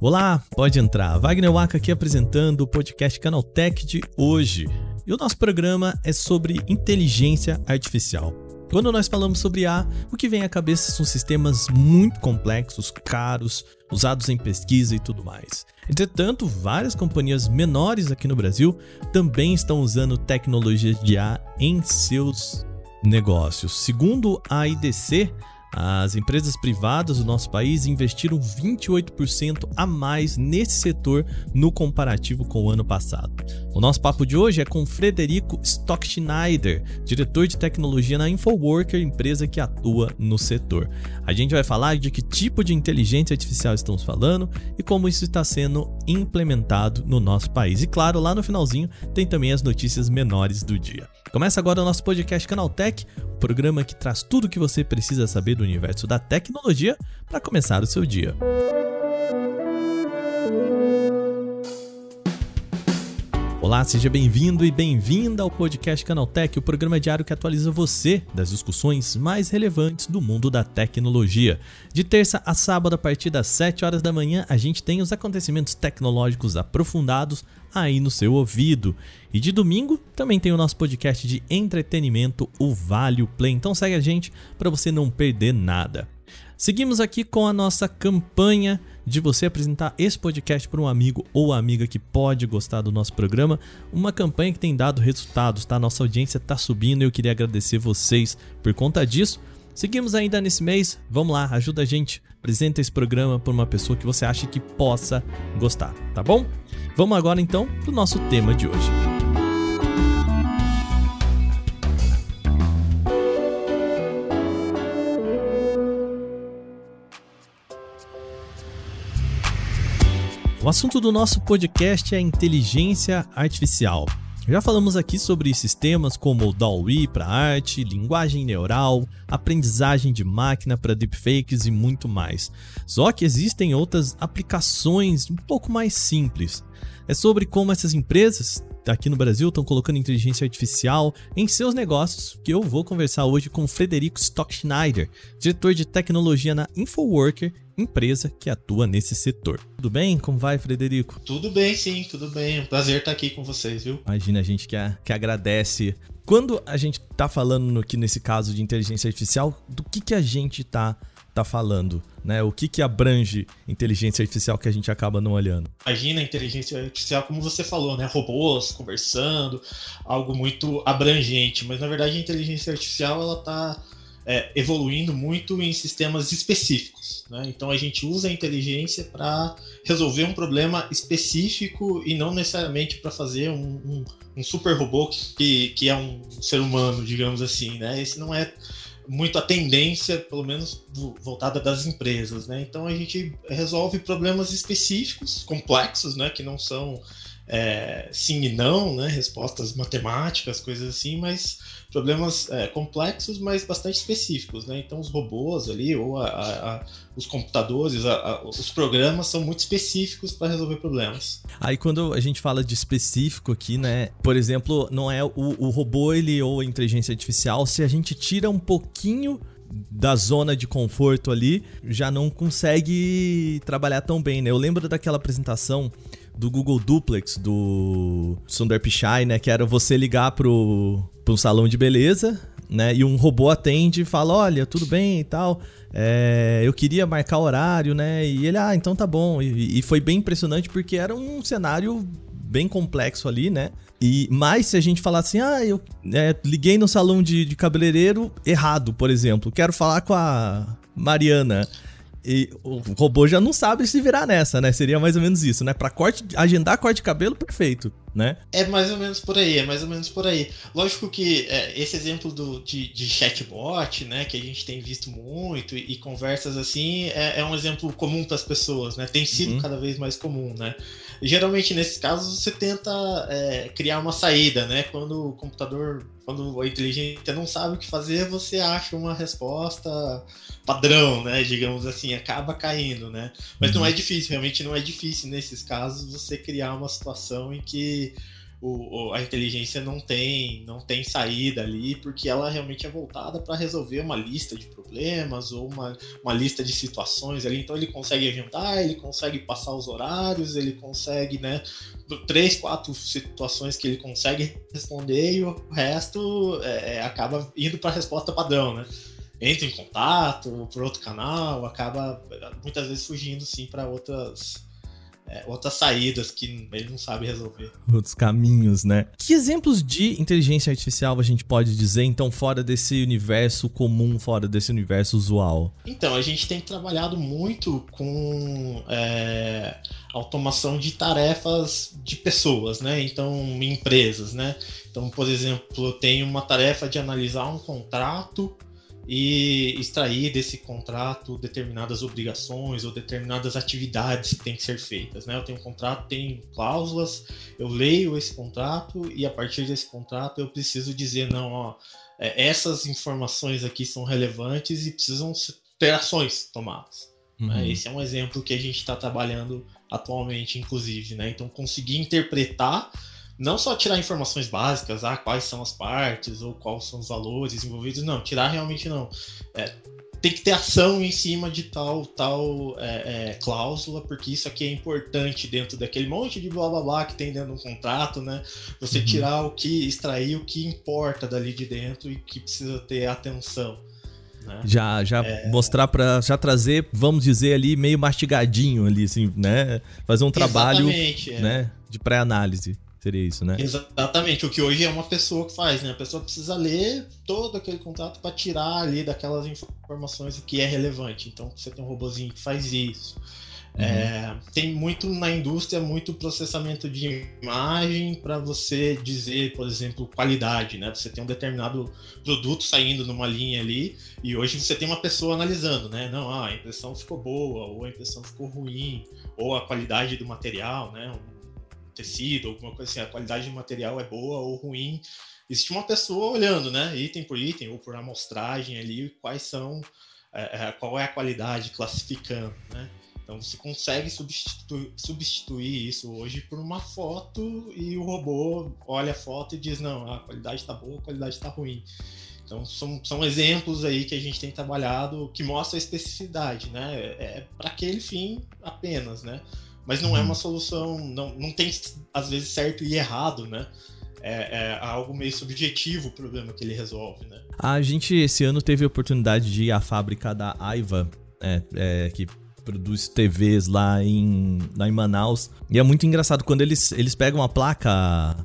Olá, pode entrar. Wagner Waka aqui apresentando o podcast Canaltech de hoje. E o nosso programa é sobre inteligência artificial. Quando nós falamos sobre A, o que vem à cabeça são sistemas muito complexos, caros, usados em pesquisa e tudo mais. Entretanto, várias companhias menores aqui no Brasil também estão usando tecnologias de A em seus negócios. Segundo a IDC, as empresas privadas do nosso país investiram 28% a mais nesse setor no comparativo com o ano passado. O nosso papo de hoje é com Frederico Stockschneider, diretor de tecnologia na Infoworker, empresa que atua no setor. A gente vai falar de que tipo de inteligência artificial estamos falando e como isso está sendo implementado no nosso país. E claro, lá no finalzinho tem também as notícias menores do dia. Começa agora o nosso podcast Canaltech, o programa que traz tudo o que você precisa saber do universo da tecnologia para começar o seu dia. Olá, seja bem-vindo e bem-vinda ao podcast Canaltech, o programa diário que atualiza você das discussões mais relevantes do mundo da tecnologia. De terça a sábado, a partir das 7 horas da manhã, a gente tem os acontecimentos tecnológicos aprofundados aí no seu ouvido. E de domingo também tem o nosso podcast de entretenimento, o Vale Play. Então segue a gente para você não perder nada. Seguimos aqui com a nossa campanha de você apresentar esse podcast para um amigo ou amiga que pode gostar do nosso programa. Uma campanha que tem dado resultados, tá? Nossa audiência está subindo e eu queria agradecer vocês por conta disso. Seguimos ainda nesse mês, vamos lá, ajuda a gente, apresenta esse programa para uma pessoa que você acha que possa gostar, tá bom? Vamos agora então para o nosso tema de hoje. O assunto do nosso podcast é inteligência artificial. Já falamos aqui sobre sistemas como o DALL-E para arte, linguagem neural, aprendizagem de máquina para deepfakes e muito mais. Só que existem outras aplicações um pouco mais simples. É sobre como essas empresas aqui no Brasil estão colocando inteligência artificial em seus negócios, que eu vou conversar hoje com Frederico Stockschneider, diretor de tecnologia na Infoworker, empresa que atua nesse setor. Tudo bem? Como vai, Frederico? Tudo bem, sim, tudo bem. Um prazer estar aqui com vocês, viu? Imagina a gente que, a, que agradece. Quando a gente está falando aqui nesse caso de inteligência artificial, do que, que a gente está tá falando? Né? O que, que abrange inteligência artificial que a gente acaba não olhando? Imagina a inteligência artificial, como você falou, né? Robôs conversando, algo muito abrangente. Mas na verdade a inteligência artificial ela está é, evoluindo muito em sistemas específicos. Né? Então a gente usa a inteligência para resolver um problema específico e não necessariamente para fazer um, um, um, super robô que, que é um ser humano, digamos assim. Né? Esse não é muito a tendência, pelo menos voltada das empresas, né? Então a gente resolve problemas específicos, complexos, né? Que não são é, sim e não, né? Respostas matemáticas, coisas assim, mas problemas é, complexos, mas bastante específicos, né? Então os robôs ali ou a, a, a, os computadores, os programas são muito específicos para resolver problemas. Aí quando a gente fala de específico aqui, né? Por exemplo, não é o, o robô ele ou a inteligência artificial, se a gente tira um pouquinho da zona de conforto ali, já não consegue trabalhar tão bem, né? Eu lembro daquela apresentação do Google Duplex, do Sundar Pichai, né? Que era você ligar pro, pro salão de beleza, né? E um robô atende e fala, olha, tudo bem e tal. É, eu queria marcar horário, né? E ele, ah, então tá bom. E, e foi bem impressionante porque era um cenário bem complexo ali, né? E mais se a gente falar assim, ah, eu é, liguei no salão de, de cabeleireiro errado, por exemplo, quero falar com a Mariana. E o robô já não sabe se virar nessa, né? Seria mais ou menos isso, né? Pra corte, agendar corte de cabelo, perfeito, né? É mais ou menos por aí, é mais ou menos por aí. Lógico que é, esse exemplo do, de, de, chatbot, né, que a gente tem visto muito, e, e conversas assim, é, é, um exemplo comum para as pessoas, né? Tem sido uhum. cada vez mais comum, né? E, geralmente, nesses casos, você tenta é, criar uma saída, né? Quando o computador, quando a inteligência não sabe o que fazer, você acha uma resposta padrão, né? Digamos assim, acaba caindo, né? Mas uhum. não é difícil, realmente não é difícil nesses casos você criar uma situação em que o, a inteligência não tem, não tem saída ali, porque ela realmente é voltada para resolver uma lista de problemas ou uma, uma lista de situações ali. Então ele consegue agendar, ele consegue passar os horários, ele consegue, né, três, quatro situações que ele consegue responder e o resto é, é acaba indo para a resposta padrão, né? Entra em contato por outro canal, acaba muitas vezes fugindo sim para outras é, outras saídas que ele não sabe resolver. Outros caminhos, né? Que exemplos de inteligência artificial a gente pode dizer, então, fora desse universo comum, fora desse universo usual? Então, a gente tem trabalhado muito com é, automação de tarefas de pessoas, né? Então, empresas, né? Então, por exemplo, eu tenho uma tarefa de analisar um contrato e extrair desse contrato determinadas obrigações ou determinadas atividades que têm que ser feitas. Né? Eu tenho um contrato, tem cláusulas, eu leio esse contrato e a partir desse contrato eu preciso dizer, não, ó, é, essas informações aqui são relevantes e precisam ter ações tomadas. Né? Uhum. Né? Esse é um exemplo que a gente está trabalhando atualmente, inclusive. Né? Então, conseguir interpretar não só tirar informações básicas, ah, quais são as partes ou quais são os valores envolvidos, não, tirar realmente não. É, tem que ter ação em cima de tal tal é, é, cláusula, porque isso aqui é importante dentro daquele monte de blá blá blá que tem dentro do contrato, né? Você uhum. tirar o que, extrair o que importa dali de dentro e que precisa ter atenção. Né? Já, já é... mostrar para já trazer, vamos dizer ali meio mastigadinho ali, assim, né? Fazer um trabalho, é. né? De pré-análise. Seria isso, né? Exatamente. O que hoje é uma pessoa que faz, né? A pessoa precisa ler todo aquele contrato para tirar ali daquelas informações o que é relevante. Então você tem um robozinho que faz isso. Uhum. É, tem muito na indústria, muito processamento de imagem para você dizer, por exemplo, qualidade, né? Você tem um determinado produto saindo numa linha ali e hoje você tem uma pessoa analisando, né? Não, ah, a impressão ficou boa, ou a impressão ficou ruim, ou a qualidade do material, né? Tecido, alguma coisa assim, a qualidade do material é boa ou ruim. Existe uma pessoa olhando, né, item por item ou por amostragem ali, quais são, é, é, qual é a qualidade, classificando, né. Então você consegue substituir, substituir isso hoje por uma foto e o robô olha a foto e diz, não, a qualidade está boa, a qualidade está ruim. Então são, são exemplos aí que a gente tem trabalhado que mostra a especificidade, né? É, é para aquele fim apenas, né? Mas não é uma uhum. solução, não, não tem às vezes certo e errado, né? É, é algo meio subjetivo o problema que ele resolve, né? A gente esse ano teve a oportunidade de ir à fábrica da Aiva, é, é, que produz TVs lá em, lá em Manaus. E é muito engraçado quando eles, eles pegam a placa, a,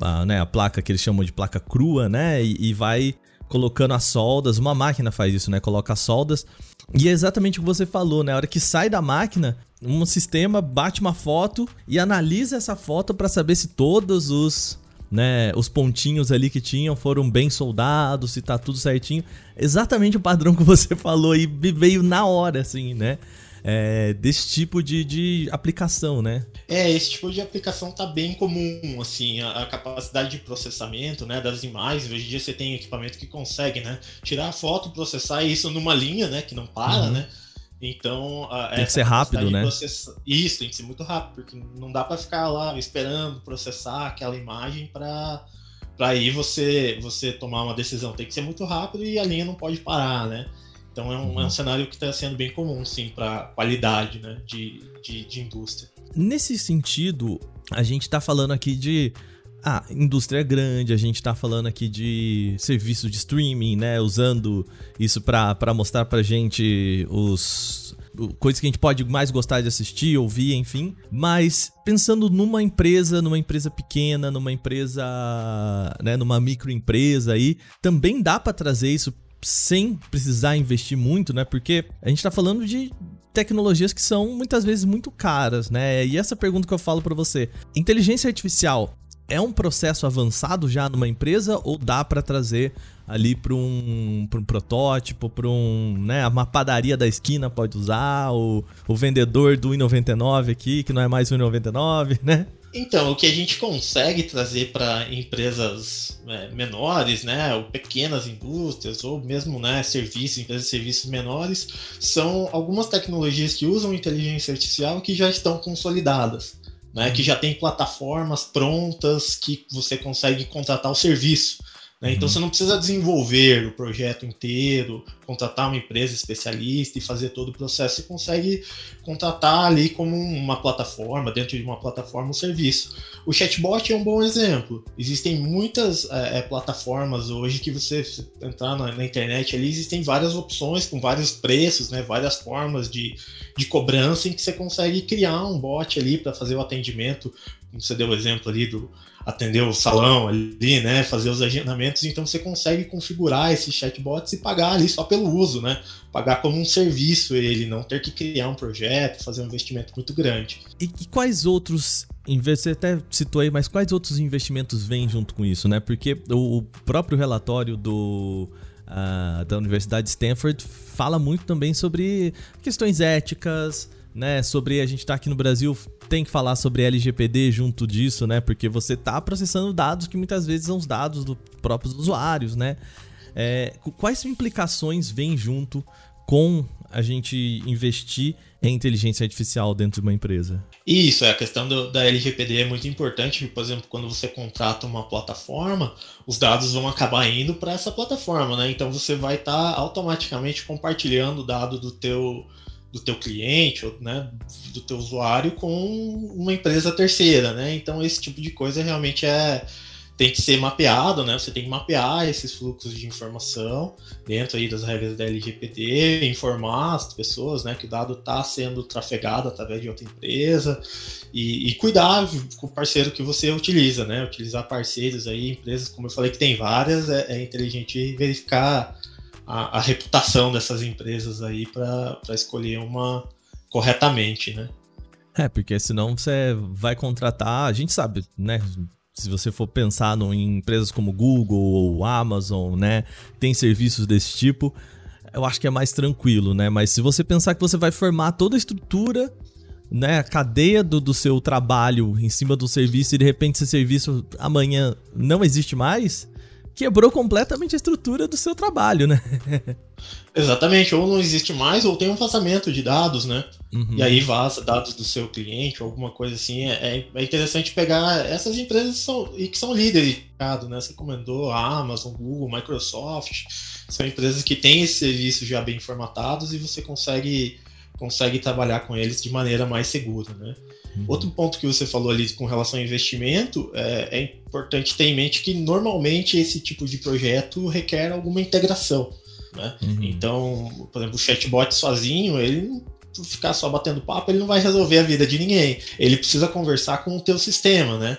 a, né, a placa que eles chamam de placa crua, né? E, e vai colocando as soldas. Uma máquina faz isso, né? Coloca as soldas. E é exatamente o que você falou, né? A hora que sai da máquina, um sistema bate uma foto e analisa essa foto para saber se todos os né, os pontinhos ali que tinham foram bem soldados, se tá tudo certinho. Exatamente o padrão que você falou e veio na hora, assim, né? É, desse tipo de, de aplicação, né? É, esse tipo de aplicação tá bem comum, assim, a, a, capacidade de processamento, né, das imagens. Hoje em dia você tem equipamento que consegue, né, tirar a foto, processar isso numa linha, né, que não para, uhum. né? Então, tem que ser rápido, né? Isso, tem que ser muito rápido, porque não dá para ficar lá esperando processar aquela imagem para para aí você você tomar uma decisão. Tem que ser muito rápido e a linha não pode parar, né? Então é um, uhum. é um cenário que está sendo bem comum, sim, para qualidade, né, de, de, de indústria. Nesse sentido, a gente está falando aqui de ah, indústria grande, a gente tá falando aqui de serviços de streaming, né? Usando isso para mostrar pra gente os coisas que a gente pode mais gostar de assistir, ouvir, enfim. Mas pensando numa empresa, numa empresa pequena, numa empresa, né, numa microempresa aí, também dá para trazer isso sem precisar investir muito, né? Porque a gente tá falando de tecnologias que são muitas vezes muito caras, né? E essa pergunta que eu falo para você, inteligência artificial é um processo avançado já numa empresa ou dá para trazer ali para um, um protótipo, para um, né, uma padaria da esquina pode usar, o, o vendedor do 1,99 aqui, que não é mais 1,99, né? Então, o que a gente consegue trazer para empresas é, menores, né, ou pequenas indústrias, ou mesmo né, serviços, empresas de serviços menores, são algumas tecnologias que usam inteligência artificial que já estão consolidadas. né, que já tem plataformas prontas que você consegue contratar o serviço. Né? Então uhum. você não precisa desenvolver o projeto inteiro, contratar uma empresa especialista e fazer todo o processo. Você consegue contratar ali como uma plataforma, dentro de uma plataforma, um serviço. O chatbot é um bom exemplo. Existem muitas é, plataformas hoje que você entrar na, na, internet ali, existem várias opções com vários preços, né? várias formas de, de cobrança em que você consegue criar um bot ali para fazer o atendimento. Como você deu o exemplo ali do atender o salão ali, né, fazer os agendamentos, então você consegue configurar esses chatbots e pagar ali só pelo uso, né? Pagar como um serviço ele, não ter que criar um projeto, fazer um investimento muito grande. E, e quais outros você até citou aí, mas quais outros investimentos vêm junto com isso, né? Porque o próprio relatório do uh, da Universidade de Stanford fala muito também sobre questões éticas, né? Sobre a gente estar tá aqui no Brasil tem que falar sobre LGPD junto disso, né? Porque você está processando dados que muitas vezes são os dados dos próprios usuários, né? É, quais implicações vêm junto com a gente investir em inteligência artificial dentro de uma empresa? Isso, a questão do, da LGPD é muito importante. Por exemplo, quando você contrata uma plataforma, os dados vão acabar indo para essa plataforma, né? Então você vai estar tá automaticamente compartilhando o dado do teu do teu cliente, ou, né, do teu usuário com uma empresa terceira, né? Então esse tipo de coisa realmente é tem que ser mapeado, né? Você tem que mapear esses fluxos de informação dentro aí das regras da LGPD, informar as pessoas, né, que o dado está sendo trafegado através de outra empresa e, e, cuidar com o parceiro que você utiliza, né? Utilizar parceiros aí, empresas, como eu falei que tem várias, é, é inteligente verificar a, a reputação dessas empresas aí para escolher uma corretamente, né? É, porque senão você vai contratar, a gente sabe, né? Se você for pensar no, em empresas como Google ou Amazon, né? Tem serviços desse tipo, eu acho que é mais tranquilo, né? Mas se você pensar que você vai formar toda a estrutura, né? A cadeia do, do seu trabalho em cima do serviço e de repente esse serviço amanhã não existe mais, quebrou completamente a estrutura do seu trabalho, né? Exatamente, ou não existe mais, ou tem um vazamento de dados, né? Uhum. E aí vaza dados do seu cliente, alguma coisa assim. É, é, é interessante pegar essas empresas que são, e que são líderes de mercado, né? Você comentou a Amazon, Google, Microsoft, são empresas que têm esses serviços já bem formatados e você consegue, consegue trabalhar com eles de maneira mais segura, né? Uhum. Outro ponto que você falou ali com relação ao investimento, é, é, importante ter em mente que normalmente esse tipo de projeto requer alguma integração. Né? Uhum. Então, por exemplo, o chatbot sozinho, ele ficar só batendo papo, ele não vai resolver a vida de ninguém. Ele precisa conversar com o teu sistema, né?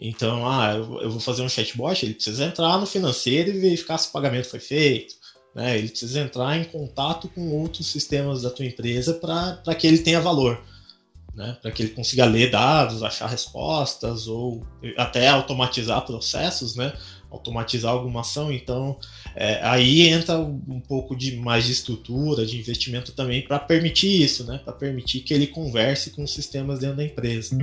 Então, ah, eu vou fazer um chatbot, ele precisa entrar no financeiro e verificar se o pagamento foi feito. Né? Ele precisa entrar em contato com outros sistemas da tua empresa para que ele tenha valor né, para que ele consiga ler dados, achar respostas ou até automatizar processos, né, automatizar alguma ação. Então, é, aí entra um pouco de mais de estrutura, de investimento também para permitir isso, né, para permitir que ele converse com os sistemas dentro da empresa.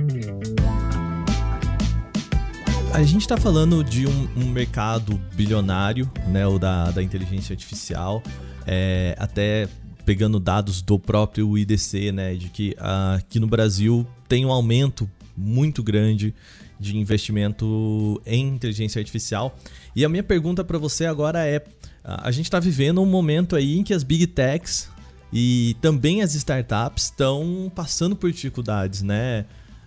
A gente está falando de um, um, mercado bilionário, né, o da, da inteligência artificial. É, até pegando dados do próprio IDC, né, de que aqui no Brasil tem um aumento muito grande de investimento em inteligência artificial. E a minha pergunta para você agora é: a gente está vivendo um momento aí em que as big techs e também as startups estão passando por dificuldades, né?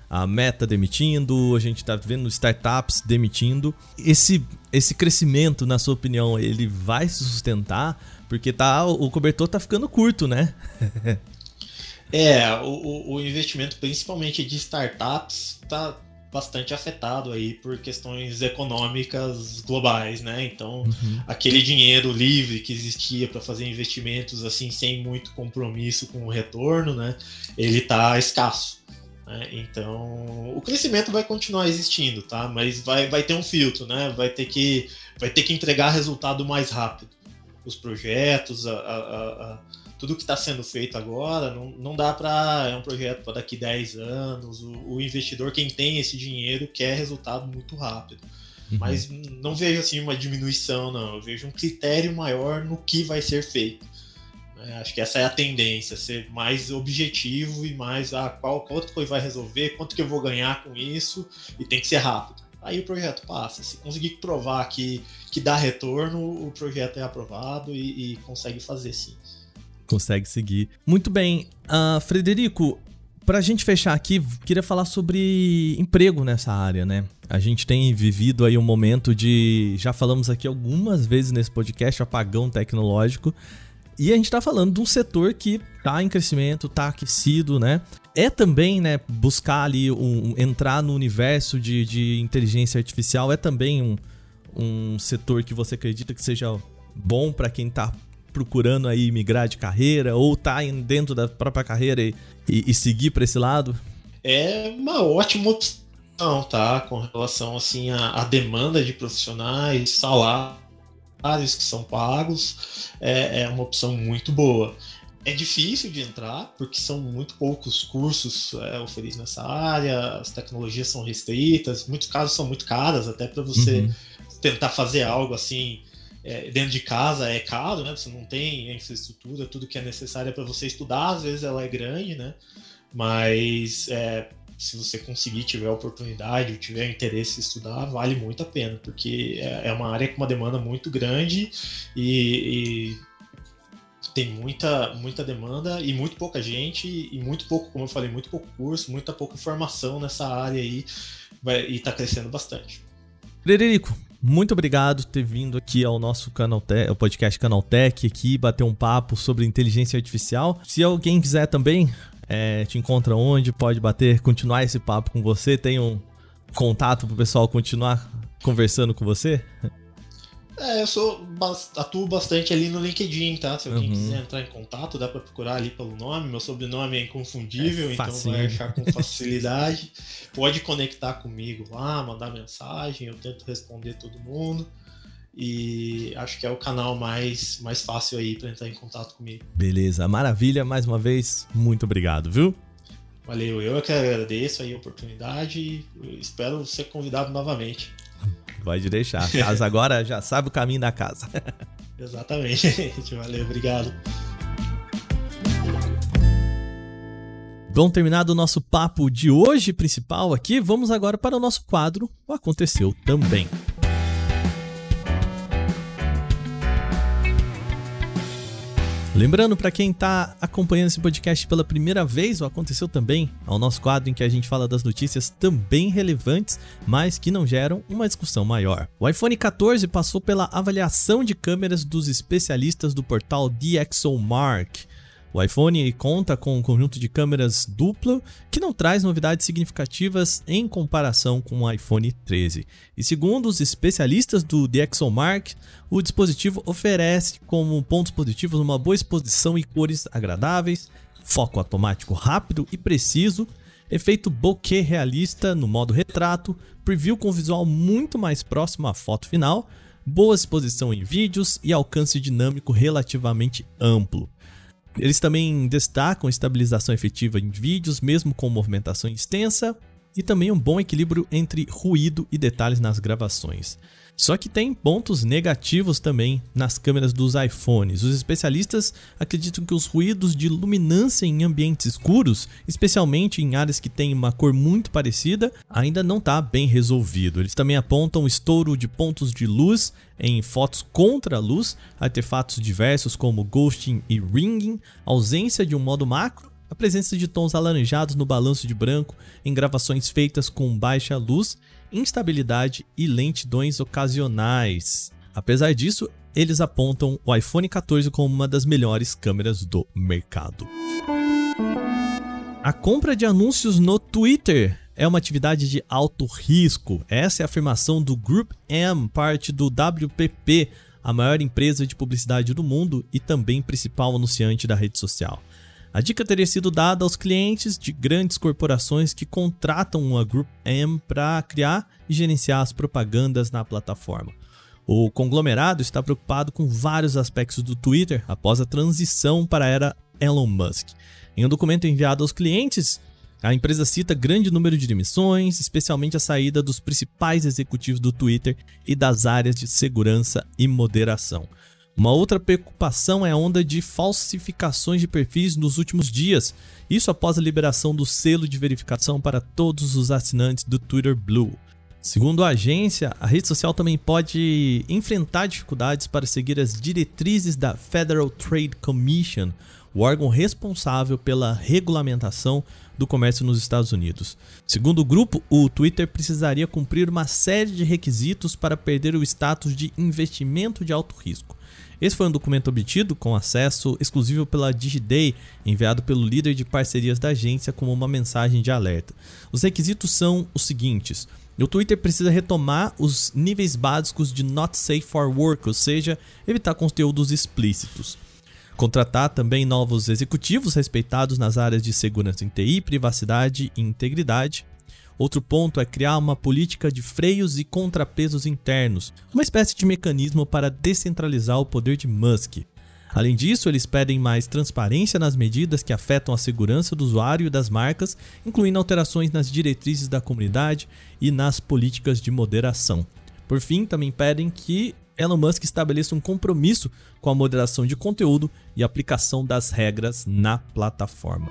A Meta demitindo, a gente está vendo startups demitindo. Esse, esse crescimento, na sua opinião, ele vai se sustentar? Porque tá, o cobertor tá ficando curto, né? é, o, o investimento principalmente de startups tá bastante afetado aí por questões econômicas globais, né? Então, uhum. aquele dinheiro livre que existia para fazer investimentos assim sem muito compromisso com o retorno, né? Ele tá escasso. Né? Então, o crescimento vai continuar existindo, tá? Mas vai, vai ter um filtro, né? Vai ter que vai ter que entregar resultado mais rápido os projetos, a, a, a tudo que está sendo feito agora, não, não dá para. É um projeto para daqui 10 anos. O, o, investidor, quem tem esse dinheiro, quer resultado muito rápido. Uhum. Mas não vejo assim uma diminuição, não. Eu vejo um critério maior no que vai ser feito. Né? Acho que essa é a tendência, ser mais objetivo e mais ah, qual quanto que vai resolver, quanto que eu vou ganhar com isso, e tem que ser rápido. Aí o projeto passa. Se conseguir provar que, que dá retorno, o projeto é aprovado e, e consegue fazer sim. Consegue seguir. Muito bem. Uh, Frederico, para a gente fechar aqui, queria falar sobre emprego nessa área, né? A gente tem vivido aí um momento de. Já falamos aqui algumas vezes nesse podcast, apagão tecnológico. E a gente está falando de um setor que está em crescimento, está aquecido, né? É também, né, buscar ali, um, entrar no universo de, de inteligência artificial, é também um, um setor que você acredita que seja bom para quem está procurando aí migrar de carreira ou tá dentro da própria carreira e, e, e seguir para esse lado? É uma ótima opção, tá? Com relação assim à, à demanda de profissionais, salário que são pagos, é, é uma opção muito boa. É difícil de entrar, porque são muito poucos cursos é, oferecidos nessa área, as tecnologias são restritas, muitos casos são muito caras, até para você uhum. tentar fazer algo assim é, dentro de casa é caro, né? Você não tem a infraestrutura, tudo que é necessário para você estudar, às vezes ela é grande, né? Mas é, se você conseguir, tiver oportunidade, tiver interesse em estudar, vale muito a pena, porque é, é uma área com uma demanda muito grande e, e, tem muita, muita demanda e muito pouca gente e muito pouco, como eu falei, muito pouco curso, muita pouca informação nessa área aí e está crescendo bastante. Frederico, muito obrigado por ter vindo aqui ao nosso canal ao podcast Canaltech aqui bater um papo sobre inteligência artificial. Se alguém quiser também é, te encontra onde, pode bater, continuar esse papo com você, tem um contato pro pessoal continuar conversando com você? É, eu sou atuo bastante ali no LinkedIn, tá? Se alguém uhum. quiser entrar em contato, dá para procurar ali pelo nome. Meu sobrenome é inconfundível, é então vai achar com facilidade. Pode conectar comigo lá, mandar mensagem, eu tento responder todo mundo. E acho que é o canal mais, mais fácil aí para entrar em contato comigo. Beleza, maravilha. Mais uma vez, muito obrigado, viu? Valeu, eu é que agradeço aí a oportunidade e espero ser convidado novamente. Pode deixar. A casa agora já sabe o caminho da casa. Exatamente, Valeu, obrigado. Bom, terminado o nosso papo de hoje principal aqui, vamos agora para o nosso quadro O Aconteceu Também. Lembrando para quem está acompanhando esse podcast pela primeira vez, ou aconteceu também ao nosso quadro em que a gente fala das notícias também relevantes, mas que não geram uma discussão maior. O iPhone 14 passou pela avaliação de câmeras dos especialistas do portal DxOMark o iPhone conta com um conjunto de câmeras duplo que não traz novidades significativas em comparação com o iPhone 13. E segundo os especialistas do DxOMark, o dispositivo oferece como pontos positivos uma boa exposição e cores agradáveis, foco automático rápido e preciso, efeito bokeh realista no modo retrato, preview com visual muito mais próximo à foto final, boa exposição em vídeos e alcance dinâmico relativamente amplo. Eles também destacam estabilização efetiva em vídeos, mesmo com movimentação extensa, e também um bom equilíbrio entre ruído e detalhes nas gravações. Só que tem pontos negativos também nas câmeras dos iPhones. Os especialistas acreditam que os ruídos de luminância em ambientes escuros, especialmente em áreas que têm uma cor muito parecida, ainda não está bem resolvido. Eles também apontam estouro de pontos de luz em fotos contra a luz, artefatos diversos como ghosting e ringing, ausência de um modo macro a presença de tons alaranjados no balanço de branco em gravações feitas com baixa luz instabilidade e lentidões ocasionais. Apesar disso, eles apontam o iPhone 14 como uma das melhores câmeras do mercado. A compra de anúncios no Twitter é uma atividade de alto risco. Essa é a afirmação do Group M, parte do WPP, a maior empresa de publicidade do mundo e também principal anunciante da rede social. A dica teria sido dada aos clientes de grandes corporações que contratam a Group M para criar e gerenciar as propagandas na plataforma. O conglomerado está preocupado com vários aspectos do Twitter após a transição para a era Elon Musk. Em um documento enviado aos clientes, a empresa cita grande número de demissões, especialmente a saída dos principais executivos do Twitter e das áreas de segurança e moderação. Uma outra preocupação é a onda de falsificações de perfis nos últimos dias, isso após a liberação do selo de verificação para todos os assinantes do Twitter Blue. Segundo a agência, a rede social também pode enfrentar dificuldades para seguir as diretrizes da Federal Trade Commission, o órgão responsável pela regulamentação do comércio nos Estados Unidos. Segundo o grupo, o Twitter precisaria cumprir uma série de requisitos para perder o status de investimento de alto risco. Esse foi um documento obtido com acesso exclusivo pela DigiDay, enviado pelo líder de parcerias da agência como uma mensagem de alerta. Os requisitos são os seguintes: o Twitter precisa retomar os níveis básicos de Not Safe for Work, ou seja, evitar conteúdos explícitos. Contratar também novos executivos respeitados nas áreas de segurança em TI, privacidade e integridade. Outro ponto é criar uma política de freios e contrapesos internos, uma espécie de mecanismo para descentralizar o poder de Musk. Além disso, eles pedem mais transparência nas medidas que afetam a segurança do usuário e das marcas, incluindo alterações nas diretrizes da comunidade e nas políticas de moderação. Por fim, também pedem que Elon Musk estabeleça um compromisso com a moderação de conteúdo e aplicação das regras na plataforma.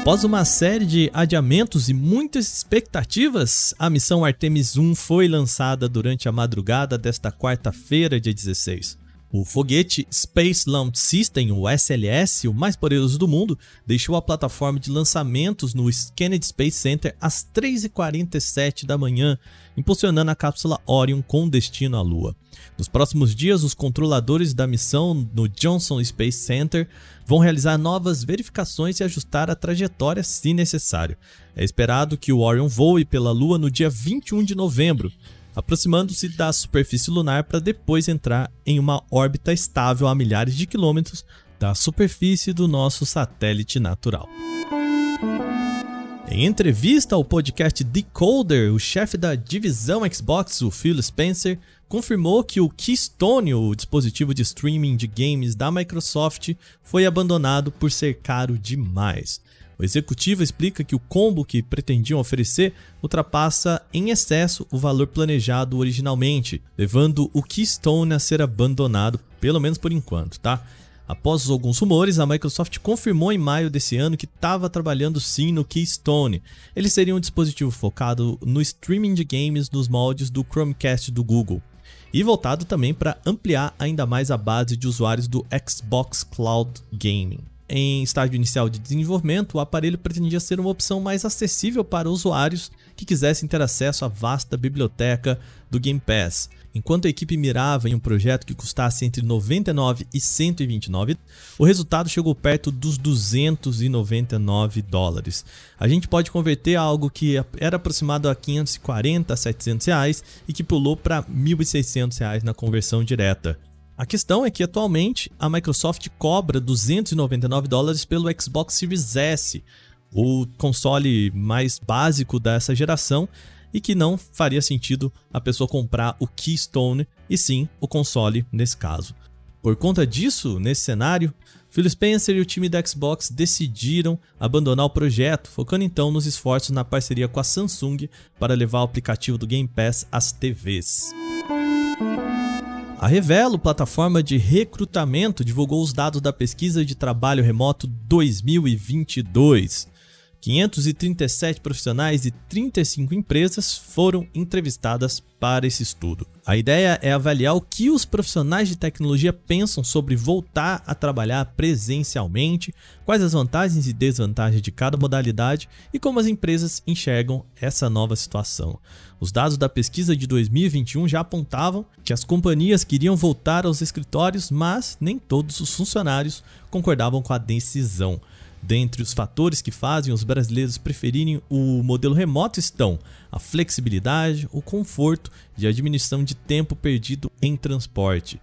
Após uma série de adiamentos e muitas expectativas, a missão Artemis 1 foi lançada durante a madrugada desta quarta-feira, dia 16. O foguete Space Launch System, o SLS, o mais poderoso do mundo, deixou a plataforma de lançamentos no Kennedy Space Center às 3h47 da manhã, impulsionando a cápsula Orion com destino à Lua. Nos próximos dias, os controladores da missão no Johnson Space Center vão realizar novas verificações e ajustar a trajetória se necessário. É esperado que o Orion voe pela Lua no dia 21 de novembro, aproximando-se da superfície lunar para depois entrar em uma órbita estável a milhares de quilômetros da superfície do nosso satélite natural. Em entrevista ao podcast Decoder, o chefe da divisão Xbox, o Phil Spencer, confirmou que o Keystone, o dispositivo de streaming de games da Microsoft, foi abandonado por ser caro demais. O executivo explica que o combo que pretendiam oferecer ultrapassa em excesso o valor planejado originalmente, levando o Keystone a ser abandonado, pelo menos por enquanto, tá? Após alguns rumores, a Microsoft confirmou em maio desse ano que estava trabalhando sim no Keystone. Ele seria um dispositivo focado no streaming de games nos moldes do Chromecast do Google e voltado também para ampliar ainda mais a base de usuários do Xbox Cloud Gaming. Em estágio inicial de desenvolvimento, o aparelho pretendia ser uma opção mais acessível para usuários que quisessem ter acesso à vasta biblioteca do Game Pass. Enquanto a equipe mirava em um projeto que custasse entre 99 e 129, o resultado chegou perto dos 299 dólares. A gente pode converter algo que era aproximado a 540 a 700 reais e que pulou para 1.600 reais na conversão direta. A questão é que atualmente a Microsoft cobra 299 dólares pelo Xbox Series S, o console mais básico dessa geração, e que não faria sentido a pessoa comprar o Keystone e sim o console nesse caso. Por conta disso, nesse cenário, Phil Spencer e o time da Xbox decidiram abandonar o projeto, focando então nos esforços na parceria com a Samsung para levar o aplicativo do Game Pass às TVs. A Revelo, plataforma de recrutamento, divulgou os dados da pesquisa de trabalho remoto 2022. 537 profissionais e 35 empresas foram entrevistadas para esse estudo. A ideia é avaliar o que os profissionais de tecnologia pensam sobre voltar a trabalhar presencialmente, quais as vantagens e desvantagens de cada modalidade e como as empresas enxergam essa nova situação. Os dados da pesquisa de 2021 já apontavam que as companhias queriam voltar aos escritórios, mas nem todos os funcionários concordavam com a decisão. Dentre os fatores que fazem os brasileiros preferirem o modelo remoto estão a flexibilidade, o conforto e a diminuição de tempo perdido em transporte.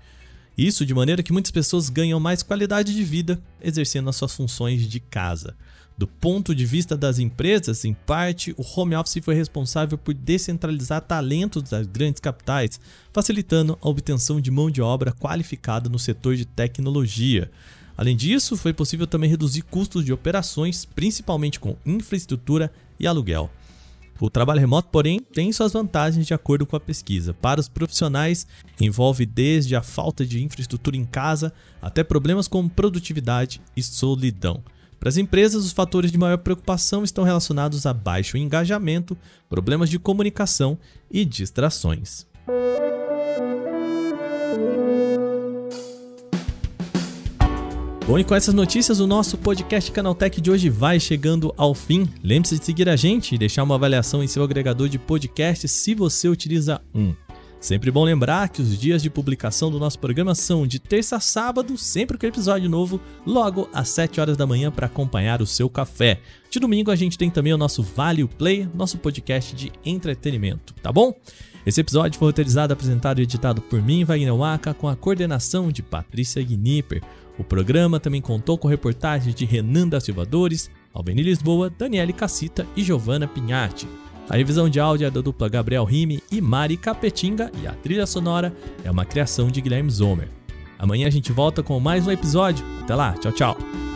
Isso de maneira que muitas pessoas ganham mais qualidade de vida exercendo as suas funções de casa. Do ponto de vista das empresas, em parte, o home office foi responsável por descentralizar talentos das grandes capitais, facilitando a obtenção de mão de obra qualificada no setor de tecnologia. Além disso, foi possível também reduzir custos de operações, principalmente com infraestrutura e aluguel. O trabalho remoto, porém, tem suas vantagens de acordo com a pesquisa. Para os profissionais, envolve desde a falta de infraestrutura em casa até problemas como produtividade e solidão. Para as empresas, os fatores de maior preocupação estão relacionados a baixo engajamento, problemas de comunicação e distrações. Bom, e com essas notícias, o nosso podcast Canaltech de hoje vai chegando ao fim. Lembre-se de seguir a gente e deixar uma avaliação em seu agregador de podcast se você utiliza um. Sempre bom lembrar que os dias de publicação do nosso programa são de terça a sábado, sempre com episódio novo, logo às 7 horas da manhã para acompanhar o seu café. De domingo a gente tem também o nosso Vale Play, nosso podcast de entretenimento, tá bom? Esse episódio foi roteirizado, apresentado e editado por mim, Wagner Waka, com a coordenação de Patrícia Gnipper. O programa também contou com reportagens de Renan da Silva Dores, Albeni Lisboa, Daniele Cassita e Giovanna Pinhatti. A revisão de áudio é da dupla Gabriel Rime e Mari Capetinga e a trilha sonora é uma criação de Guilherme Zomer. Amanhã a gente volta com mais um episódio. Até lá, tchau, tchau.